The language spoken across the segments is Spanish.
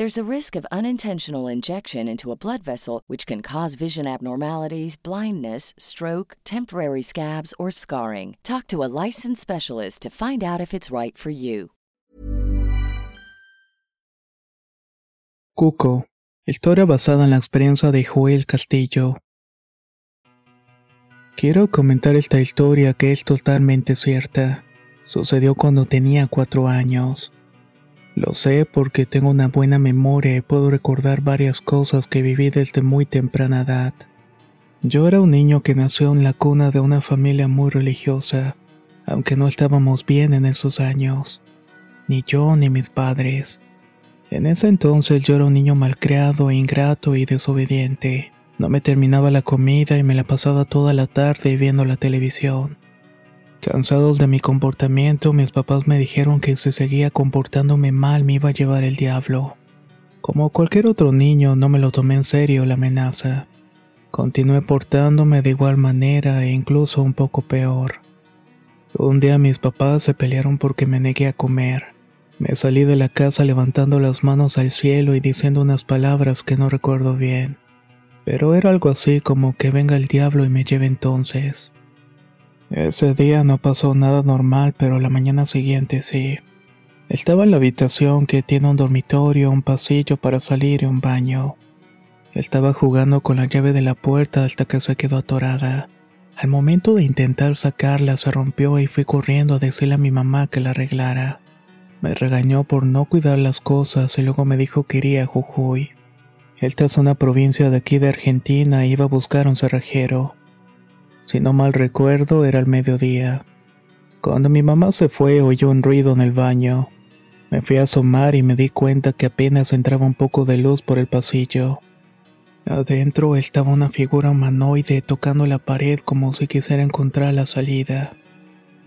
There's a risk of unintentional injection into a blood vessel, which can cause vision abnormalities, blindness, stroke, temporary scabs, or scarring. Talk to a licensed specialist to find out if it's right for you. Cuco, historia basada en la experiencia de Joel Castillo. Quiero comentar esta historia que es totalmente cierta. Sucedió cuando tenía cuatro años. Lo sé porque tengo una buena memoria y puedo recordar varias cosas que viví desde muy temprana edad. Yo era un niño que nació en la cuna de una familia muy religiosa, aunque no estábamos bien en esos años. Ni yo ni mis padres. En ese entonces yo era un niño malcriado, ingrato y desobediente. No me terminaba la comida y me la pasaba toda la tarde viendo la televisión. Cansados de mi comportamiento, mis papás me dijeron que si seguía comportándome mal me iba a llevar el diablo. Como cualquier otro niño, no me lo tomé en serio la amenaza. Continué portándome de igual manera e incluso un poco peor. Un día mis papás se pelearon porque me negué a comer. Me salí de la casa levantando las manos al cielo y diciendo unas palabras que no recuerdo bien. Pero era algo así como que venga el diablo y me lleve entonces. Ese día no pasó nada normal, pero la mañana siguiente sí. Estaba en la habitación que tiene un dormitorio, un pasillo para salir y un baño. Estaba jugando con la llave de la puerta hasta que se quedó atorada. Al momento de intentar sacarla se rompió y fui corriendo a decirle a mi mamá que la arreglara. Me regañó por no cuidar las cosas y luego me dijo que iría a Jujuy. Esta es una provincia de aquí de Argentina e iba a buscar un cerrajero. Si no mal recuerdo, era el mediodía. Cuando mi mamá se fue, oyó un ruido en el baño. Me fui a asomar y me di cuenta que apenas entraba un poco de luz por el pasillo. Adentro estaba una figura humanoide tocando la pared como si quisiera encontrar la salida.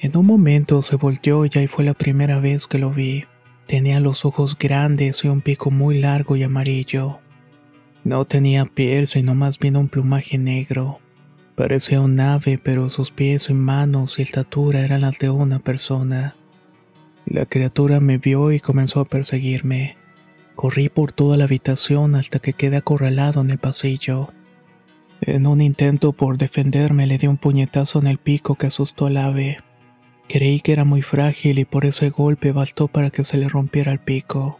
En un momento se volteó y ahí fue la primera vez que lo vi. Tenía los ojos grandes y un pico muy largo y amarillo. No tenía piel, sino más bien un plumaje negro. Parecía un ave, pero sus pies y manos y estatura eran las de una persona. La criatura me vio y comenzó a perseguirme. Corrí por toda la habitación hasta que quedé acorralado en el pasillo. En un intento por defenderme le di un puñetazo en el pico que asustó al ave. Creí que era muy frágil y por ese golpe bastó para que se le rompiera el pico.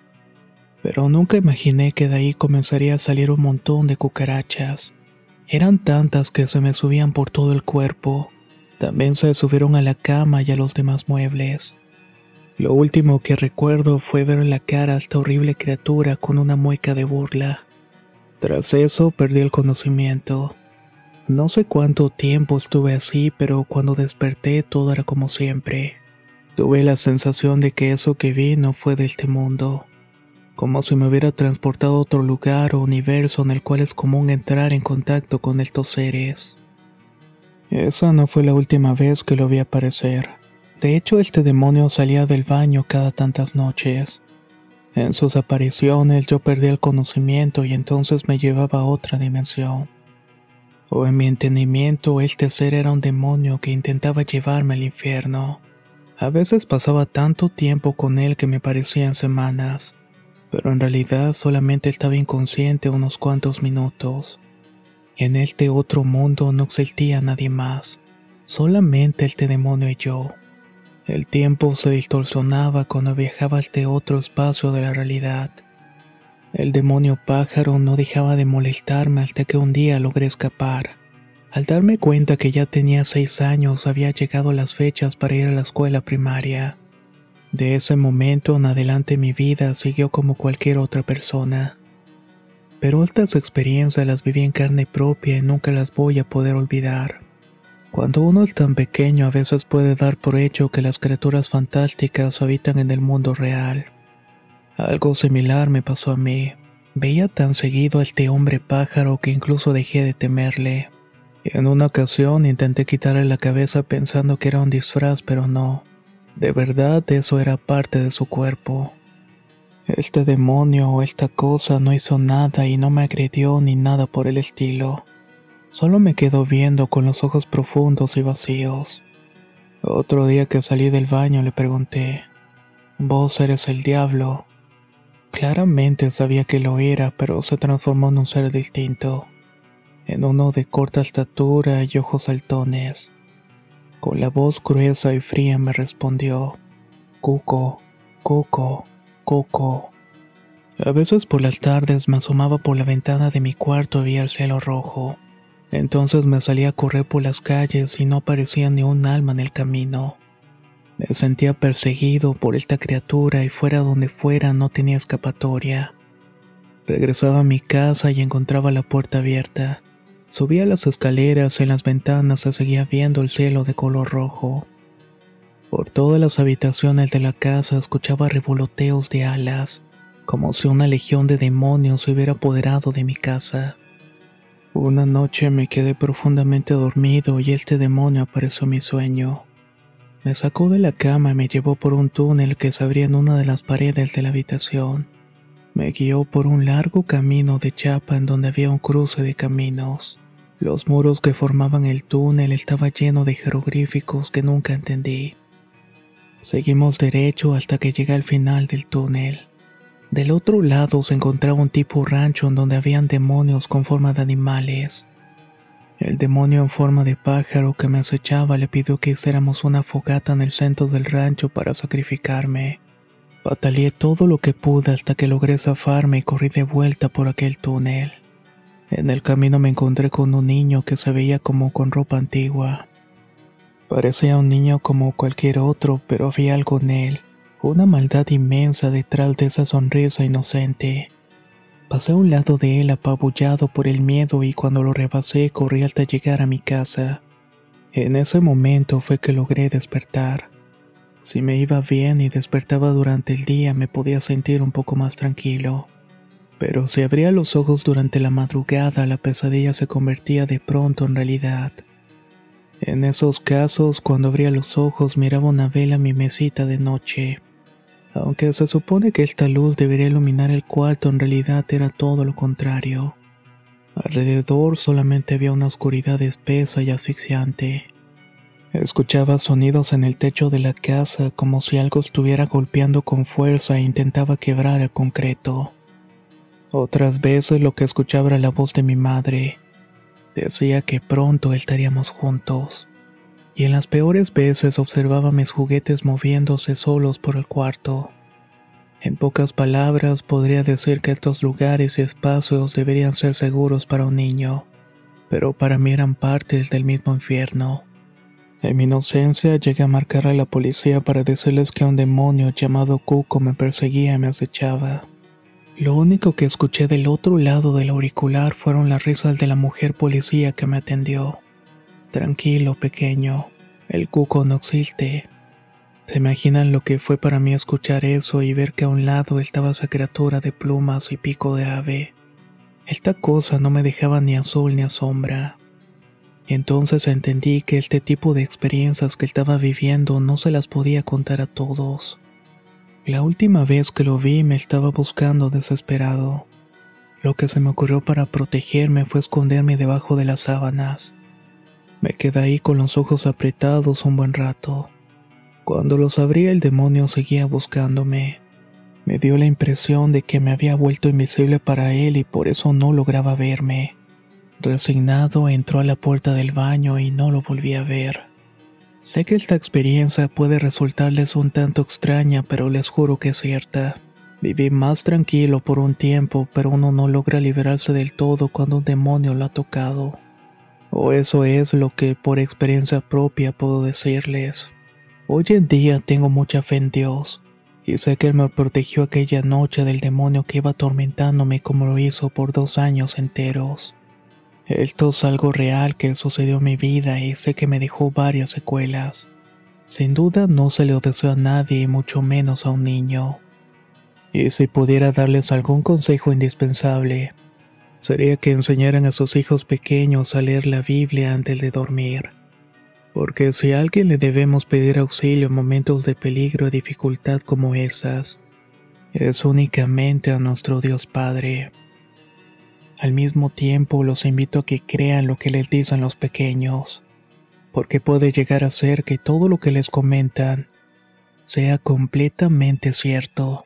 Pero nunca imaginé que de ahí comenzaría a salir un montón de cucarachas. Eran tantas que se me subían por todo el cuerpo. También se subieron a la cama y a los demás muebles. Lo último que recuerdo fue ver la cara a esta horrible criatura con una mueca de burla. Tras eso perdí el conocimiento. No sé cuánto tiempo estuve así, pero cuando desperté todo era como siempre. Tuve la sensación de que eso que vi no fue de este mundo como si me hubiera transportado a otro lugar o universo en el cual es común entrar en contacto con estos seres. Esa no fue la última vez que lo vi aparecer. De hecho, este demonio salía del baño cada tantas noches. En sus apariciones yo perdí el conocimiento y entonces me llevaba a otra dimensión. O en mi entendimiento este ser era un demonio que intentaba llevarme al infierno. A veces pasaba tanto tiempo con él que me parecían semanas pero en realidad solamente estaba inconsciente unos cuantos minutos. En este otro mundo no existía nadie más, solamente este demonio y yo. El tiempo se distorsionaba cuando viajaba a este otro espacio de la realidad. El demonio pájaro no dejaba de molestarme hasta que un día logré escapar. Al darme cuenta que ya tenía seis años había llegado las fechas para ir a la escuela primaria. De ese momento en adelante mi vida siguió como cualquier otra persona. Pero estas experiencias las viví en carne propia y nunca las voy a poder olvidar. Cuando uno es tan pequeño a veces puede dar por hecho que las criaturas fantásticas habitan en el mundo real. Algo similar me pasó a mí. Veía tan seguido a este hombre pájaro que incluso dejé de temerle. En una ocasión intenté quitarle la cabeza pensando que era un disfraz, pero no. De verdad eso era parte de su cuerpo. Este demonio o esta cosa no hizo nada y no me agredió ni nada por el estilo. Solo me quedó viendo con los ojos profundos y vacíos. Otro día que salí del baño le pregunté, Vos eres el diablo. Claramente sabía que lo era, pero se transformó en un ser distinto, en uno de corta estatura y ojos saltones. Con la voz gruesa y fría me respondió, Cuco, Cuco, Cuco. A veces por las tardes me asomaba por la ventana de mi cuarto y veía el cielo rojo. Entonces me salía a correr por las calles y no aparecía ni un alma en el camino. Me sentía perseguido por esta criatura y fuera donde fuera no tenía escapatoria. Regresaba a mi casa y encontraba la puerta abierta. Subía las escaleras y en las ventanas se seguía viendo el cielo de color rojo. Por todas las habitaciones de la casa escuchaba revoloteos de alas, como si una legión de demonios se hubiera apoderado de mi casa. Una noche me quedé profundamente dormido y este demonio apareció en mi sueño. Me sacó de la cama y me llevó por un túnel que se abría en una de las paredes de la habitación. Me guió por un largo camino de chapa en donde había un cruce de caminos. Los muros que formaban el túnel estaban llenos de jeroglíficos que nunca entendí. Seguimos derecho hasta que llegué al final del túnel. Del otro lado se encontraba un tipo rancho en donde habían demonios con forma de animales. El demonio en forma de pájaro que me acechaba le pidió que hiciéramos una fogata en el centro del rancho para sacrificarme. Bataleé todo lo que pude hasta que logré zafarme y corrí de vuelta por aquel túnel. En el camino me encontré con un niño que se veía como con ropa antigua. Parecía un niño como cualquier otro, pero había algo en él, una maldad inmensa detrás de esa sonrisa inocente. Pasé a un lado de él apabullado por el miedo y cuando lo rebasé corrí hasta llegar a mi casa. En ese momento fue que logré despertar. Si me iba bien y despertaba durante el día me podía sentir un poco más tranquilo. Pero si abría los ojos durante la madrugada, la pesadilla se convertía de pronto en realidad. En esos casos, cuando abría los ojos, miraba una vela en mi mesita de noche. Aunque se supone que esta luz debería iluminar el cuarto, en realidad era todo lo contrario. Alrededor solamente había una oscuridad espesa y asfixiante. Escuchaba sonidos en el techo de la casa como si algo estuviera golpeando con fuerza e intentaba quebrar el concreto. Otras veces lo que escuchaba era la voz de mi madre. Decía que pronto estaríamos juntos. Y en las peores veces observaba mis juguetes moviéndose solos por el cuarto. En pocas palabras podría decir que estos lugares y espacios deberían ser seguros para un niño, pero para mí eran partes del mismo infierno. En mi inocencia llegué a marcar a la policía para decirles que un demonio llamado Cuco me perseguía y me acechaba. Lo único que escuché del otro lado del auricular fueron las risas de la mujer policía que me atendió. Tranquilo, pequeño, el cuco no existe. ¿Se imaginan lo que fue para mí escuchar eso y ver que a un lado estaba esa criatura de plumas y pico de ave? Esta cosa no me dejaba ni a sol ni a sombra. Entonces entendí que este tipo de experiencias que estaba viviendo no se las podía contar a todos. La última vez que lo vi me estaba buscando desesperado. Lo que se me ocurrió para protegerme fue esconderme debajo de las sábanas. Me quedé ahí con los ojos apretados un buen rato. Cuando los abrí el demonio seguía buscándome. Me dio la impresión de que me había vuelto invisible para él y por eso no lograba verme. Resignado entró a la puerta del baño y no lo volví a ver. Sé que esta experiencia puede resultarles un tanto extraña, pero les juro que es cierta. Viví más tranquilo por un tiempo, pero uno no logra liberarse del todo cuando un demonio lo ha tocado. O eso es lo que por experiencia propia puedo decirles. Hoy en día tengo mucha fe en Dios, Y sé que me protegió aquella noche del demonio que iba atormentándome como lo hizo por dos años enteros. Esto es algo real que sucedió en mi vida y sé que me dejó varias secuelas. Sin duda no se lo deseo a nadie mucho menos a un niño. Y si pudiera darles algún consejo indispensable, sería que enseñaran a sus hijos pequeños a leer la Biblia antes de dormir. Porque si a alguien le debemos pedir auxilio en momentos de peligro y dificultad como esas, es únicamente a nuestro Dios Padre. Al mismo tiempo los invito a que crean lo que les dicen los pequeños, porque puede llegar a ser que todo lo que les comentan sea completamente cierto.